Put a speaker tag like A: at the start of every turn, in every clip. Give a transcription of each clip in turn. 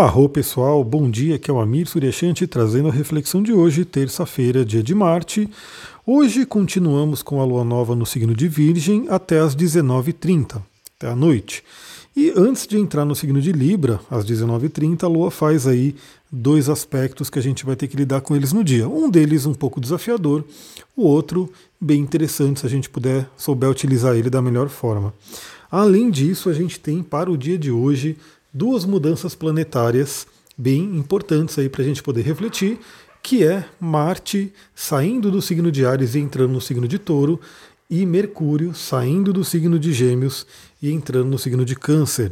A: Arro pessoal, bom dia, aqui é o Amir Suryashanti trazendo a reflexão de hoje, terça-feira, dia de Marte. Hoje continuamos com a lua nova no signo de Virgem até as 19h30, até a noite. E antes de entrar no signo de Libra, às 19h30, a lua faz aí dois aspectos que a gente vai ter que lidar com eles no dia. Um deles um pouco desafiador, o outro bem interessante se a gente puder souber utilizar ele da melhor forma. Além disso, a gente tem para o dia de hoje duas mudanças planetárias bem importantes aí para a gente poder refletir, que é Marte saindo do signo de Ares e entrando no signo de Touro, e Mercúrio saindo do signo de Gêmeos e entrando no signo de Câncer.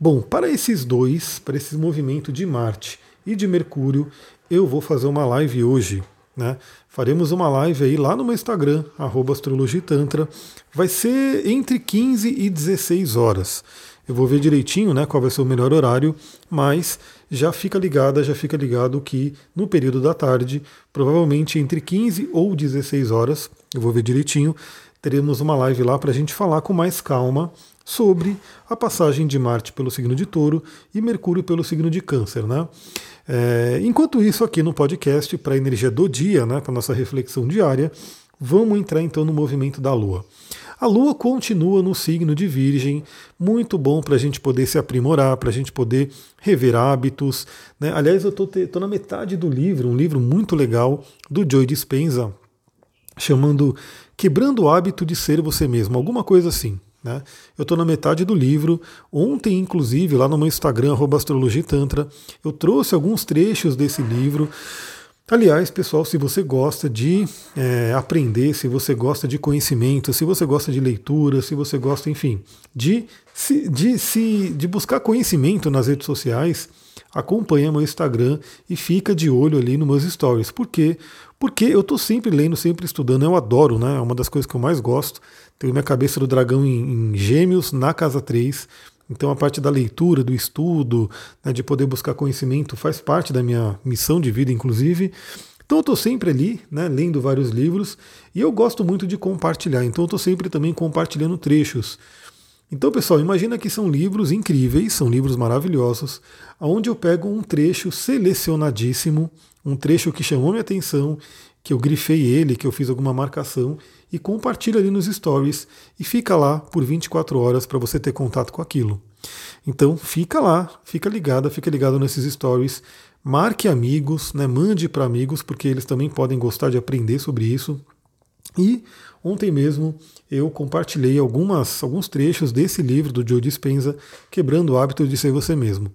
A: Bom, para esses dois, para esse movimento de Marte e de Mercúrio, eu vou fazer uma live hoje. Né? Faremos uma live aí lá no meu Instagram, astrologitantra. Vai ser entre 15 e 16 horas. Eu vou ver direitinho né, qual vai ser o melhor horário, mas já fica ligada, já fica ligado que no período da tarde, provavelmente entre 15 ou 16 horas, eu vou ver direitinho, teremos uma live lá para a gente falar com mais calma sobre a passagem de Marte pelo signo de Touro e Mercúrio pelo signo de Câncer, né? É, enquanto isso, aqui no podcast, para a energia do dia, né, para nossa reflexão diária, vamos entrar então no movimento da Lua. A Lua continua no signo de Virgem, muito bom para a gente poder se aprimorar, para a gente poder rever hábitos. Né? Aliás, eu estou na metade do livro, um livro muito legal do Joy Dispenza, chamando Quebrando o Hábito de Ser Você Mesmo, alguma coisa assim. Né? Eu estou na metade do livro. Ontem, inclusive, lá no meu Instagram, astrologitantra, eu trouxe alguns trechos desse livro. Aliás, pessoal, se você gosta de é, aprender, se você gosta de conhecimento, se você gosta de leitura, se você gosta, enfim, de, de, de, buscar conhecimento nas redes sociais, acompanha meu Instagram e fica de olho ali nos meus stories. Por quê? Porque eu estou sempre lendo, sempre estudando, eu adoro, né? É uma das coisas que eu mais gosto. Tenho minha cabeça do dragão em, em gêmeos na casa 3. Então a parte da leitura, do estudo, né, de poder buscar conhecimento faz parte da minha missão de vida, inclusive. Então eu estou sempre ali, né, lendo vários livros e eu gosto muito de compartilhar. Então eu estou sempre também compartilhando trechos. Então, pessoal, imagina que são livros incríveis, são livros maravilhosos, onde eu pego um trecho selecionadíssimo, um trecho que chamou minha atenção, que eu grifei ele, que eu fiz alguma marcação e compartilha ali nos stories e fica lá por 24 horas para você ter contato com aquilo. Então fica lá, fica ligada, fica ligado nesses stories, marque amigos, né, mande para amigos, porque eles também podem gostar de aprender sobre isso. E ontem mesmo eu compartilhei algumas, alguns trechos desse livro do Joe Dispenza, Quebrando o Hábito de Ser Você Mesmo.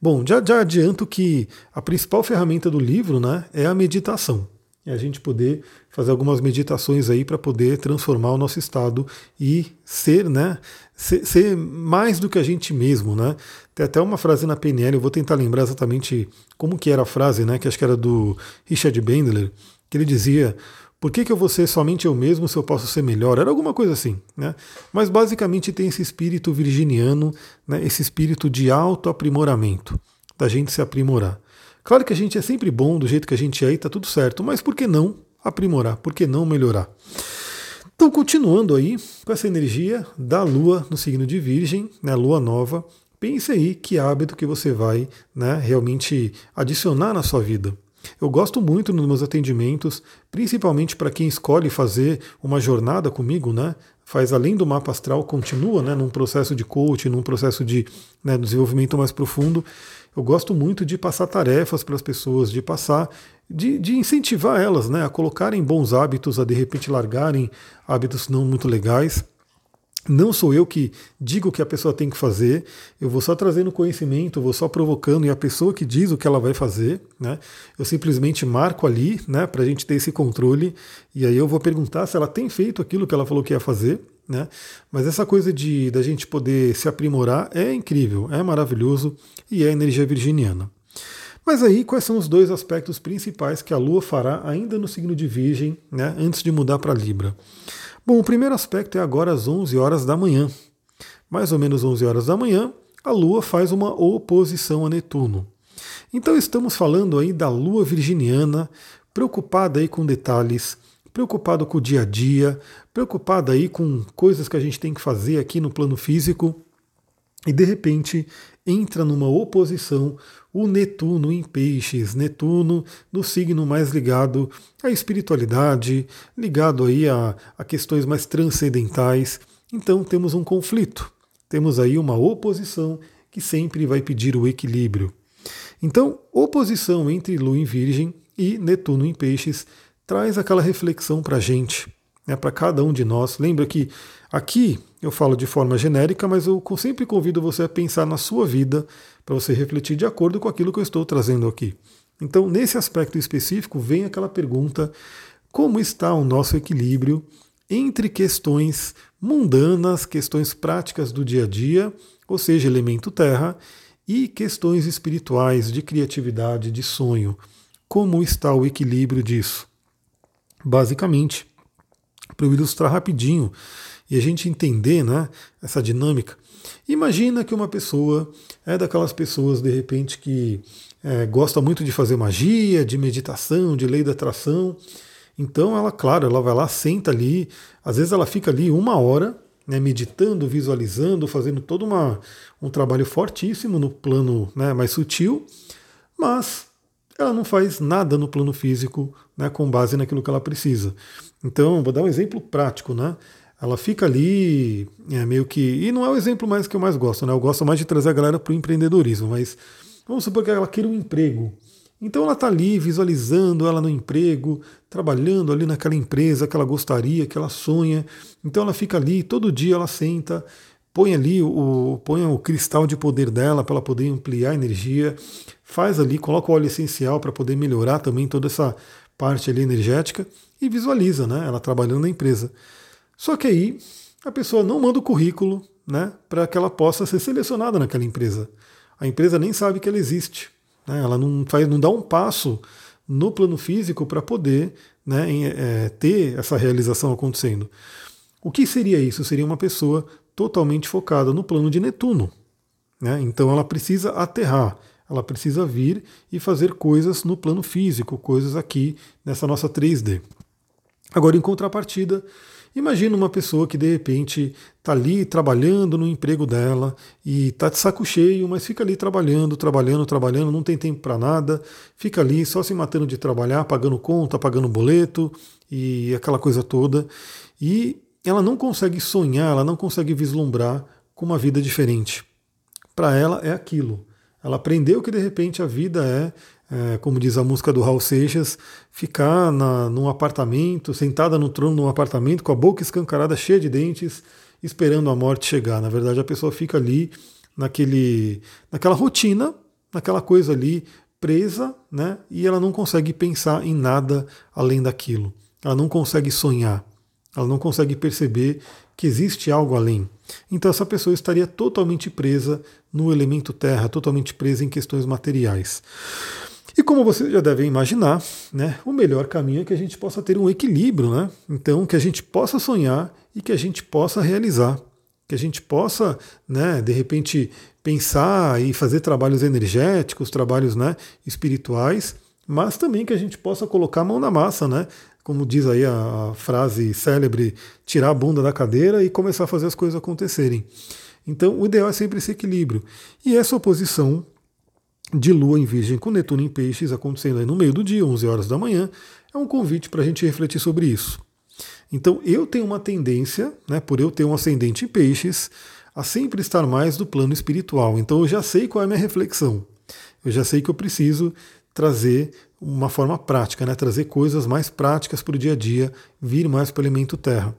A: Bom, já, já adianto que a principal ferramenta do livro né, é a meditação é a gente poder fazer algumas meditações aí para poder transformar o nosso estado e ser, né, ser, ser, mais do que a gente mesmo, né? Tem até uma frase na PNL, eu vou tentar lembrar exatamente como que era a frase, né, que acho que era do Richard Bandler, que ele dizia: "Por que, que eu vou ser somente eu mesmo se eu posso ser melhor?" Era alguma coisa assim, né? Mas basicamente tem esse espírito virginiano, né, esse espírito de autoaprimoramento, da gente se aprimorar. Claro que a gente é sempre bom do jeito que a gente é e está tudo certo, mas por que não aprimorar? Por que não melhorar? Então, continuando aí com essa energia da Lua no signo de Virgem, né, Lua nova, pense aí que hábito que você vai né, realmente adicionar na sua vida. Eu gosto muito nos meus atendimentos, principalmente para quem escolhe fazer uma jornada comigo, né? Faz além do mapa astral, continua né, num processo de coaching, num processo de né, desenvolvimento mais profundo. Eu gosto muito de passar tarefas para as pessoas, de passar, de, de, incentivar elas né, a colocarem bons hábitos, a de repente largarem hábitos não muito legais. Não sou eu que digo o que a pessoa tem que fazer, eu vou só trazendo conhecimento, vou só provocando, e a pessoa que diz o que ela vai fazer, né? Eu simplesmente marco ali, né, para a gente ter esse controle, e aí eu vou perguntar se ela tem feito aquilo que ela falou que ia fazer, né? Mas essa coisa de da gente poder se aprimorar é incrível, é maravilhoso e é energia virginiana. Mas aí, quais são os dois aspectos principais que a Lua fará ainda no signo de Virgem, né, antes de mudar para Libra? Bom, o primeiro aspecto é agora às 11 horas da manhã. Mais ou menos 11 horas da manhã, a Lua faz uma oposição a Netuno. Então estamos falando aí da Lua virginiana, preocupada aí com detalhes, preocupado com o dia a dia, preocupado aí com coisas que a gente tem que fazer aqui no plano físico. E de repente entra numa oposição o Netuno em Peixes, Netuno no signo mais ligado à espiritualidade, ligado aí a, a questões mais transcendentais. Então temos um conflito, temos aí uma oposição que sempre vai pedir o equilíbrio. Então, oposição entre Lua em Virgem e Netuno em Peixes traz aquela reflexão para a gente, né, para cada um de nós. Lembra que aqui eu falo de forma genérica, mas eu sempre convido você a pensar na sua vida para você refletir de acordo com aquilo que eu estou trazendo aqui. Então, nesse aspecto específico, vem aquela pergunta: como está o nosso equilíbrio entre questões mundanas, questões práticas do dia a dia, ou seja, elemento terra, e questões espirituais de criatividade, de sonho? Como está o equilíbrio disso? Basicamente, para eu ilustrar rapidinho e a gente entender né, essa dinâmica, imagina que uma pessoa é daquelas pessoas, de repente, que é, gosta muito de fazer magia, de meditação, de lei da atração. Então, ela, claro, ela vai lá, senta ali, às vezes ela fica ali uma hora, né, meditando, visualizando, fazendo todo uma, um trabalho fortíssimo no plano né, mais sutil, mas ela não faz nada no plano físico né, com base naquilo que ela precisa. Então, vou dar um exemplo prático, né? Ela fica ali, é, meio que. E não é o exemplo mais que eu mais gosto, né? Eu gosto mais de trazer a galera para o empreendedorismo, mas vamos supor que ela queira um emprego. Então ela está ali visualizando ela no emprego, trabalhando ali naquela empresa que ela gostaria, que ela sonha. Então ela fica ali, todo dia ela senta, põe ali o, põe o cristal de poder dela para ela poder ampliar a energia, faz ali, coloca o óleo essencial para poder melhorar também toda essa parte ali energética e visualiza, né? Ela trabalhando na empresa. Só que aí a pessoa não manda o currículo, né? Para que ela possa ser selecionada naquela empresa. A empresa nem sabe que ela existe. Né? Ela não faz, não dá um passo no plano físico para poder né, em, é, ter essa realização acontecendo. O que seria isso? Seria uma pessoa totalmente focada no plano de Netuno. Né? Então ela precisa aterrar, ela precisa vir e fazer coisas no plano físico, coisas aqui nessa nossa 3D. Agora, em contrapartida, imagina uma pessoa que de repente está ali trabalhando no emprego dela e está de saco cheio, mas fica ali trabalhando, trabalhando, trabalhando, não tem tempo para nada, fica ali só se matando de trabalhar, pagando conta, pagando boleto e aquela coisa toda. E ela não consegue sonhar, ela não consegue vislumbrar com uma vida diferente. Para ela é aquilo. Ela aprendeu que de repente a vida é, é, como diz a música do Raul Seixas, ficar na, num apartamento, sentada no trono num apartamento, com a boca escancarada, cheia de dentes, esperando a morte chegar. Na verdade, a pessoa fica ali naquele, naquela rotina, naquela coisa ali presa, né? E ela não consegue pensar em nada além daquilo. Ela não consegue sonhar. Ela não consegue perceber que existe algo além. Então essa pessoa estaria totalmente presa no elemento terra, totalmente presa em questões materiais. E como vocês já devem imaginar, né, o melhor caminho é que a gente possa ter um equilíbrio, né? Então que a gente possa sonhar e que a gente possa realizar, que a gente possa, né, de repente pensar e fazer trabalhos energéticos, trabalhos, né, espirituais, mas também que a gente possa colocar a mão na massa, né? Como diz aí a frase célebre, tirar a bunda da cadeira e começar a fazer as coisas acontecerem. Então, o ideal é sempre esse equilíbrio. E essa oposição de Lua em Virgem com Netuno em Peixes acontecendo aí no meio do dia, 11 horas da manhã, é um convite para a gente refletir sobre isso. Então, eu tenho uma tendência, né, por eu ter um ascendente em Peixes, a sempre estar mais do plano espiritual. Então, eu já sei qual é a minha reflexão. Eu já sei que eu preciso trazer uma forma prática, né? trazer coisas mais práticas para o dia a dia, vir mais para o elemento terra.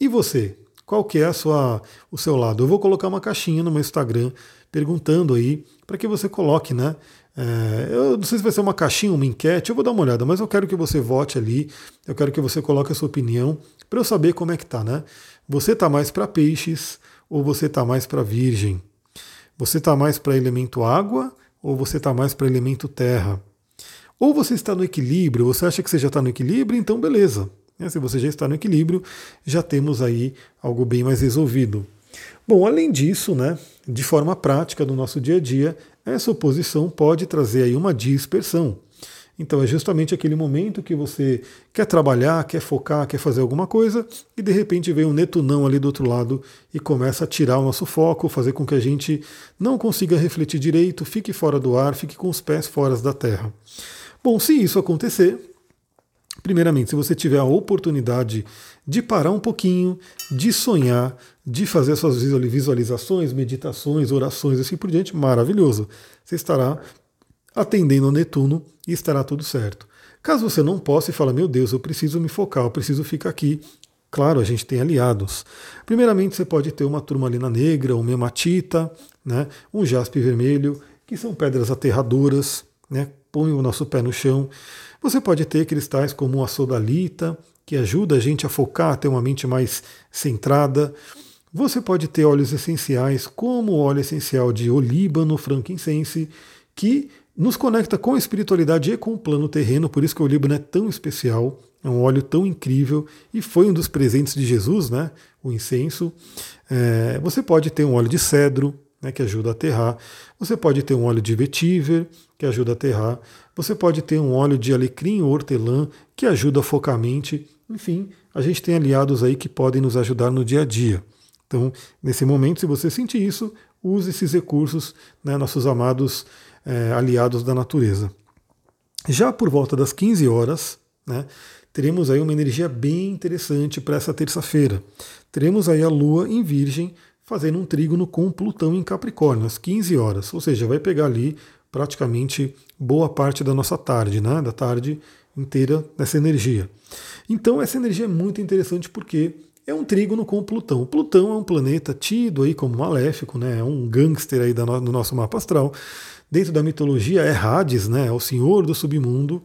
A: E você? Qual que é a sua, o seu lado? Eu vou colocar uma caixinha no meu Instagram perguntando aí para que você coloque, né? É, eu não sei se vai ser uma caixinha, uma enquete, eu vou dar uma olhada, mas eu quero que você vote ali, eu quero que você coloque a sua opinião para eu saber como é que tá, né? Você tá mais para peixes ou você tá mais para virgem? Você tá mais para elemento água ou você tá mais para elemento terra? Ou você está no equilíbrio, você acha que você já está no equilíbrio, então beleza. Né? Se você já está no equilíbrio, já temos aí algo bem mais resolvido. Bom, além disso, né, de forma prática do nosso dia a dia, essa oposição pode trazer aí uma dispersão. Então é justamente aquele momento que você quer trabalhar, quer focar, quer fazer alguma coisa, e de repente vem um Netunão ali do outro lado e começa a tirar o nosso foco, fazer com que a gente não consiga refletir direito, fique fora do ar, fique com os pés fora da terra. Bom, se isso acontecer, primeiramente, se você tiver a oportunidade de parar um pouquinho, de sonhar, de fazer suas visualizações, meditações, orações, assim por diante, maravilhoso. Você estará atendendo ao Netuno e estará tudo certo. Caso você não possa e fala, meu Deus, eu preciso me focar, eu preciso ficar aqui. Claro, a gente tem aliados. Primeiramente, você pode ter uma turmalina negra, uma hematita, né, um jaspe vermelho, que são pedras aterradoras, né, põe o nosso pé no chão. Você pode ter cristais como a sodalita, que ajuda a gente a focar, a ter uma mente mais centrada. Você pode ter óleos essenciais, como o óleo essencial de olíbano, frankincense, que nos conecta com a espiritualidade e com o plano terreno, por isso que o olíbano é tão especial, é um óleo tão incrível e foi um dos presentes de Jesus, né? O incenso. É, você pode ter um óleo de cedro, né, que ajuda a aterrar. Você pode ter um óleo de vetiver, que ajuda a aterrar. Você pode ter um óleo de alecrim ou hortelã, que ajuda a focar a mente. Enfim, a gente tem aliados aí que podem nos ajudar no dia a dia. Então, nesse momento, se você sentir isso, use esses recursos, né, nossos amados é, aliados da natureza. Já por volta das 15 horas, né, teremos aí uma energia bem interessante para essa terça-feira. Teremos aí a Lua em Virgem fazendo um trígono com Plutão em Capricórnio, às 15 horas. Ou seja, vai pegar ali praticamente boa parte da nossa tarde, né, da tarde inteira dessa energia. Então essa energia é muito interessante porque é um trígono com Plutão. Plutão é um planeta tido aí como maléfico, né? É um gangster aí no nosso mapa astral. Dentro da mitologia é Hades, né? É o senhor do submundo.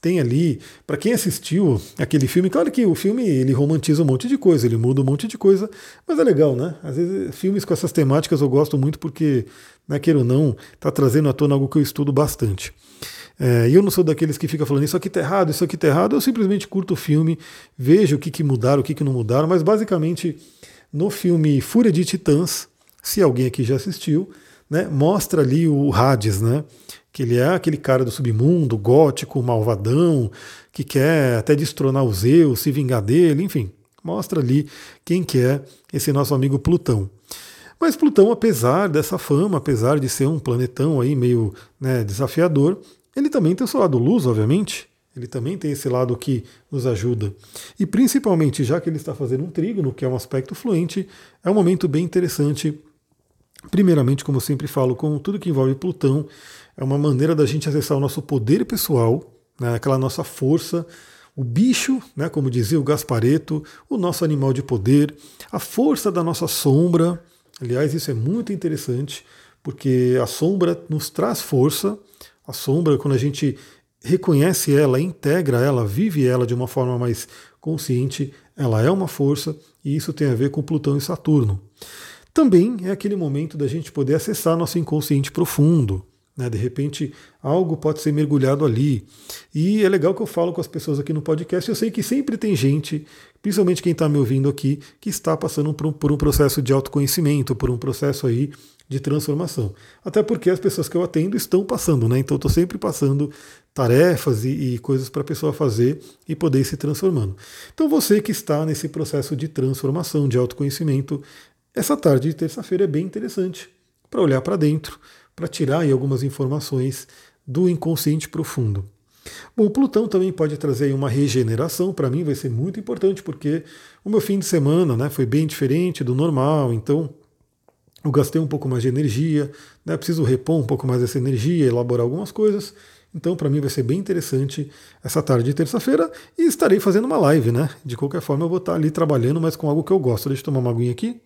A: Tem ali, para quem assistiu aquele filme, claro que o filme ele romantiza um monte de coisa, ele muda um monte de coisa, mas é legal, né? Às vezes filmes com essas temáticas eu gosto muito porque, né, queira ou não, está trazendo à tona algo que eu estudo bastante. É, e eu não sou daqueles que fica falando isso aqui tá errado, isso aqui tá errado. Eu simplesmente curto o filme, vejo o que, que mudaram, o que, que não mudaram. Mas basicamente, no filme Fúria de Titãs, se alguém aqui já assistiu, né, mostra ali o Hades, né? Que ele é aquele cara do submundo, gótico, malvadão, que quer até destronar o Zeus, se vingar dele, enfim. Mostra ali quem que é esse nosso amigo Plutão. Mas Plutão, apesar dessa fama, apesar de ser um planetão aí meio né, desafiador, ele também tem o seu lado luz, obviamente. Ele também tem esse lado que nos ajuda. E principalmente, já que ele está fazendo um trígono, que é um aspecto fluente, é um momento bem interessante. Primeiramente, como eu sempre falo, com tudo que envolve Plutão, é uma maneira da gente acessar o nosso poder pessoal, né, aquela nossa força, o bicho, né, como dizia o Gaspareto, o nosso animal de poder, a força da nossa sombra. Aliás, isso é muito interessante, porque a sombra nos traz força, a sombra, quando a gente reconhece ela, integra ela, vive ela de uma forma mais consciente, ela é uma força e isso tem a ver com Plutão e Saturno. Também é aquele momento da gente poder acessar nosso inconsciente profundo. Né? De repente, algo pode ser mergulhado ali. E é legal que eu falo com as pessoas aqui no podcast. Eu sei que sempre tem gente, principalmente quem está me ouvindo aqui, que está passando por um, por um processo de autoconhecimento, por um processo aí de transformação. Até porque as pessoas que eu atendo estão passando, né? Então estou sempre passando tarefas e, e coisas para a pessoa fazer e poder ir se transformando. Então você que está nesse processo de transformação, de autoconhecimento, essa tarde de terça-feira é bem interessante para olhar para dentro, para tirar aí algumas informações do inconsciente profundo. Bom, Plutão também pode trazer uma regeneração, para mim vai ser muito importante, porque o meu fim de semana né, foi bem diferente do normal, então eu gastei um pouco mais de energia, né, preciso repor um pouco mais essa energia, elaborar algumas coisas. Então, para mim vai ser bem interessante essa tarde de terça-feira e estarei fazendo uma live, né? De qualquer forma, eu vou estar ali trabalhando, mas com algo que eu gosto. Deixa eu tomar uma aguinha aqui.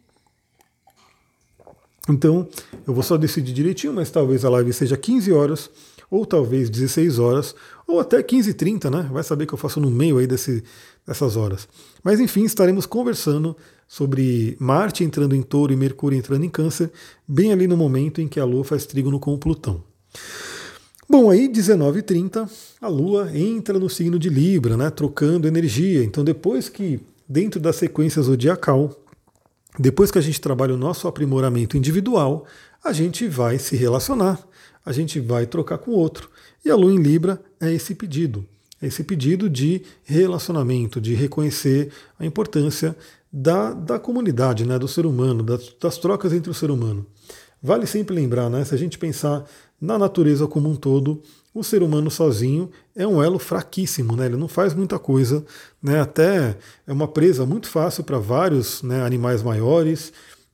A: Então, eu vou só decidir direitinho, mas talvez a live seja 15 horas, ou talvez 16 horas, ou até 15 e 30, né? Vai saber que eu faço no meio aí desse, dessas horas. Mas enfim, estaremos conversando sobre Marte entrando em touro e Mercúrio entrando em câncer, bem ali no momento em que a Lua faz trígono com o Plutão. Bom, aí 19h30, a Lua entra no signo de Libra, né, trocando energia. Então, depois que, dentro da sequência zodiacal, depois que a gente trabalha o nosso aprimoramento individual, a gente vai se relacionar, a gente vai trocar com outro. E a lua em Libra é esse pedido, é esse pedido de relacionamento, de reconhecer a importância da, da comunidade, né, do ser humano, das, das trocas entre o ser humano. Vale sempre lembrar, né, se a gente pensar na natureza como um todo, o ser humano sozinho é um elo fraquíssimo, né? ele não faz muita coisa, né? até é uma presa muito fácil para vários né, animais maiores,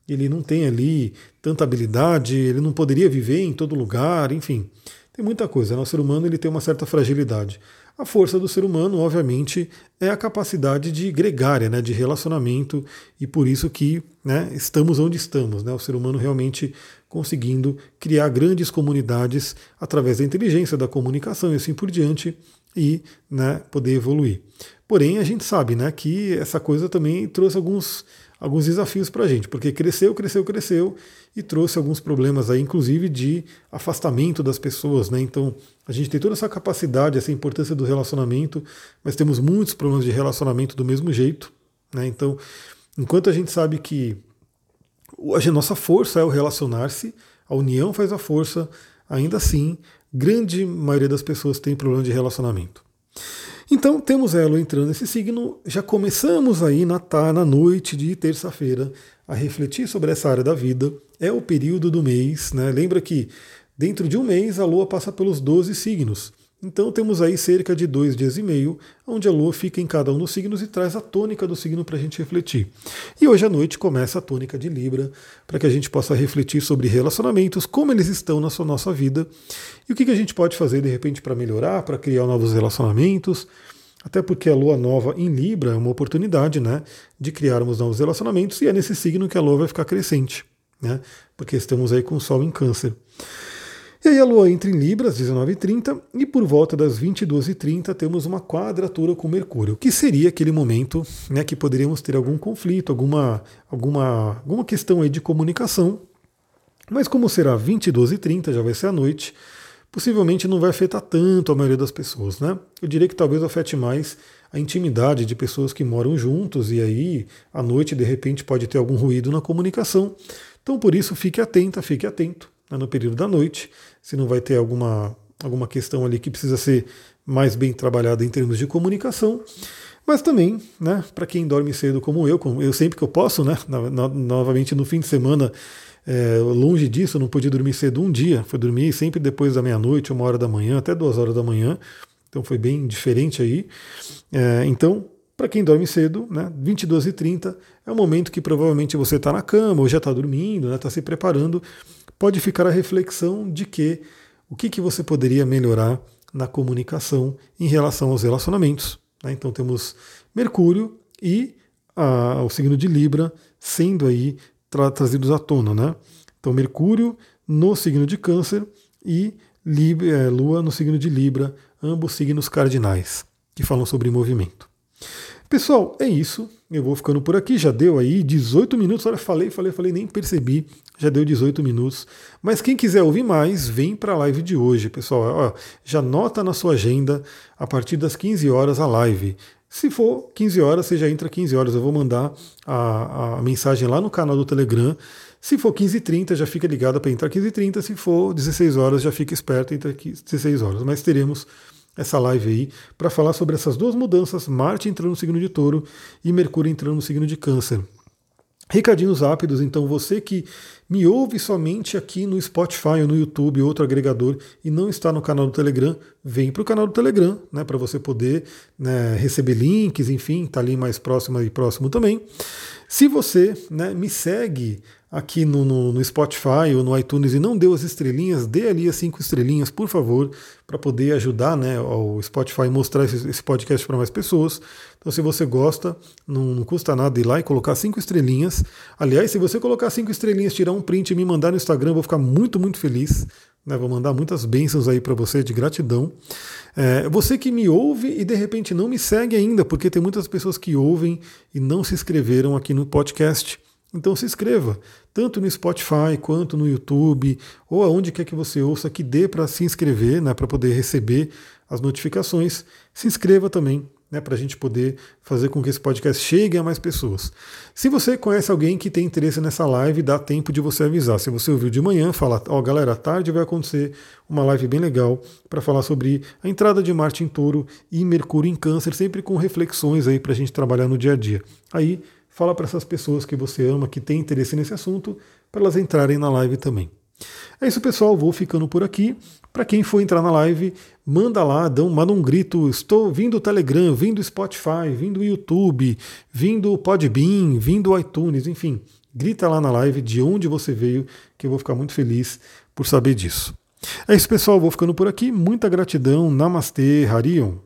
A: ele não tem ali tanta habilidade, ele não poderia viver em todo lugar, enfim, tem muita coisa. Né? O ser humano ele tem uma certa fragilidade. A força do ser humano, obviamente, é a capacidade de gregária, né, de relacionamento, e por isso que né, estamos onde estamos. Né, o ser humano realmente conseguindo criar grandes comunidades através da inteligência, da comunicação e assim por diante, e né, poder evoluir. Porém, a gente sabe né, que essa coisa também trouxe alguns alguns desafios para a gente, porque cresceu, cresceu, cresceu e trouxe alguns problemas aí, inclusive de afastamento das pessoas, né? Então a gente tem toda essa capacidade, essa importância do relacionamento, mas temos muitos problemas de relacionamento do mesmo jeito, né? Então, enquanto a gente sabe que a nossa força é o relacionar-se, a união faz a força, ainda assim, grande maioria das pessoas tem problema de relacionamento. Então temos ela entrando nesse signo, já começamos aí na, tá, na noite de terça-feira a refletir sobre essa área da vida. É o período do mês, né? Lembra que dentro de um mês a Lua passa pelos 12 signos. Então temos aí cerca de dois dias e meio, onde a Lua fica em cada um dos signos e traz a tônica do signo para a gente refletir. E hoje à noite começa a tônica de Libra, para que a gente possa refletir sobre relacionamentos, como eles estão na sua nossa vida, e o que, que a gente pode fazer de repente para melhorar, para criar novos relacionamentos. Até porque a lua nova em Libra é uma oportunidade né, de criarmos novos relacionamentos, e é nesse signo que a lua vai ficar crescente, né, porque estamos aí com o Sol em Câncer. E aí a Lua entra em Libra às 19h30 e por volta das 22h30 temos uma quadratura com Mercúrio, que seria aquele momento né, que poderíamos ter algum conflito, alguma, alguma, alguma questão aí de comunicação. Mas como será 22h30, já vai ser a noite, possivelmente não vai afetar tanto a maioria das pessoas. Né? Eu diria que talvez afete mais a intimidade de pessoas que moram juntos e aí à noite de repente pode ter algum ruído na comunicação. Então por isso fique atenta, fique atento né, no período da noite, se não vai ter alguma, alguma questão ali que precisa ser mais bem trabalhada em termos de comunicação. Mas também, né, para quem dorme cedo como eu, como eu sempre que eu posso, né, no, no, novamente no fim de semana, é, longe disso, eu não podia dormir cedo um dia, foi dormir sempre depois da meia-noite, uma hora da manhã, até duas horas da manhã, então foi bem diferente aí. É, então, para quem dorme cedo, né, 22 e 30 é o momento que provavelmente você está na cama ou já está dormindo, está né, se preparando pode ficar a reflexão de que o que, que você poderia melhorar na comunicação em relação aos relacionamentos. Né? Então temos Mercúrio e a, o signo de Libra sendo aí tra trazidos à tona. Né? Então Mercúrio no signo de Câncer e Libra, é, Lua no signo de Libra, ambos signos cardinais, que falam sobre movimento. Pessoal, é isso. Eu vou ficando por aqui. Já deu aí 18 minutos. Olha, falei, falei, falei, nem percebi. Já deu 18 minutos. Mas quem quiser ouvir mais, vem para a live de hoje, pessoal. Já nota na sua agenda a partir das 15 horas a live. Se for 15 horas, você já entra 15 horas. Eu vou mandar a, a mensagem lá no canal do Telegram. Se for 15h30, já fica ligado para entrar 15h30. Se for 16 horas, já fica esperto, entra 16 horas. Mas teremos essa live aí para falar sobre essas duas mudanças, Marte entrando no signo de Touro e Mercúrio entrando no signo de Câncer. Recadinhos rápidos, então você que me ouve somente aqui no Spotify ou no YouTube, outro agregador, e não está no canal do Telegram, vem para o canal do Telegram, né, para você poder né, receber links, enfim, tá ali mais próximo e próximo também. Se você né, me segue aqui no, no, no, Spotify ou no iTunes e não deu as estrelinhas, dê ali as cinco estrelinhas, por favor, para poder ajudar né, o Spotify mostrar esse, esse podcast para mais pessoas. Então, se você gosta, não, não, custa nada ir lá e colocar cinco estrelinhas. Aliás, se você colocar cinco estrelinhas, tirar um print e me mandar no Instagram, vou ficar muito, muito feliz. Né, vou mandar muitas bênçãos aí para você de gratidão. É, você que me ouve e de repente não me segue ainda, porque tem muitas pessoas que ouvem e não se inscreveram aqui no podcast. Então se inscreva, tanto no Spotify quanto no YouTube, ou aonde quer que você ouça, que dê para se inscrever, né, para poder receber as notificações. Se inscreva também, né, para a gente poder fazer com que esse podcast chegue a mais pessoas. Se você conhece alguém que tem interesse nessa live, dá tempo de você avisar. Se você ouviu de manhã, fala, ó, oh, galera, à tarde vai acontecer uma live bem legal para falar sobre a entrada de Marte em Touro e Mercúrio em Câncer, sempre com reflexões aí para a gente trabalhar no dia a dia. Aí fala para essas pessoas que você ama, que tem interesse nesse assunto, para elas entrarem na live também. É isso, pessoal. Vou ficando por aqui. Para quem for entrar na live, manda lá, um, manda um grito. Estou vindo o Telegram, vindo o Spotify, vindo o YouTube, vindo o Podbean, vindo o iTunes, enfim. Grita lá na live de onde você veio, que eu vou ficar muito feliz por saber disso. É isso, pessoal. Vou ficando por aqui. Muita gratidão. Namastê, Harion.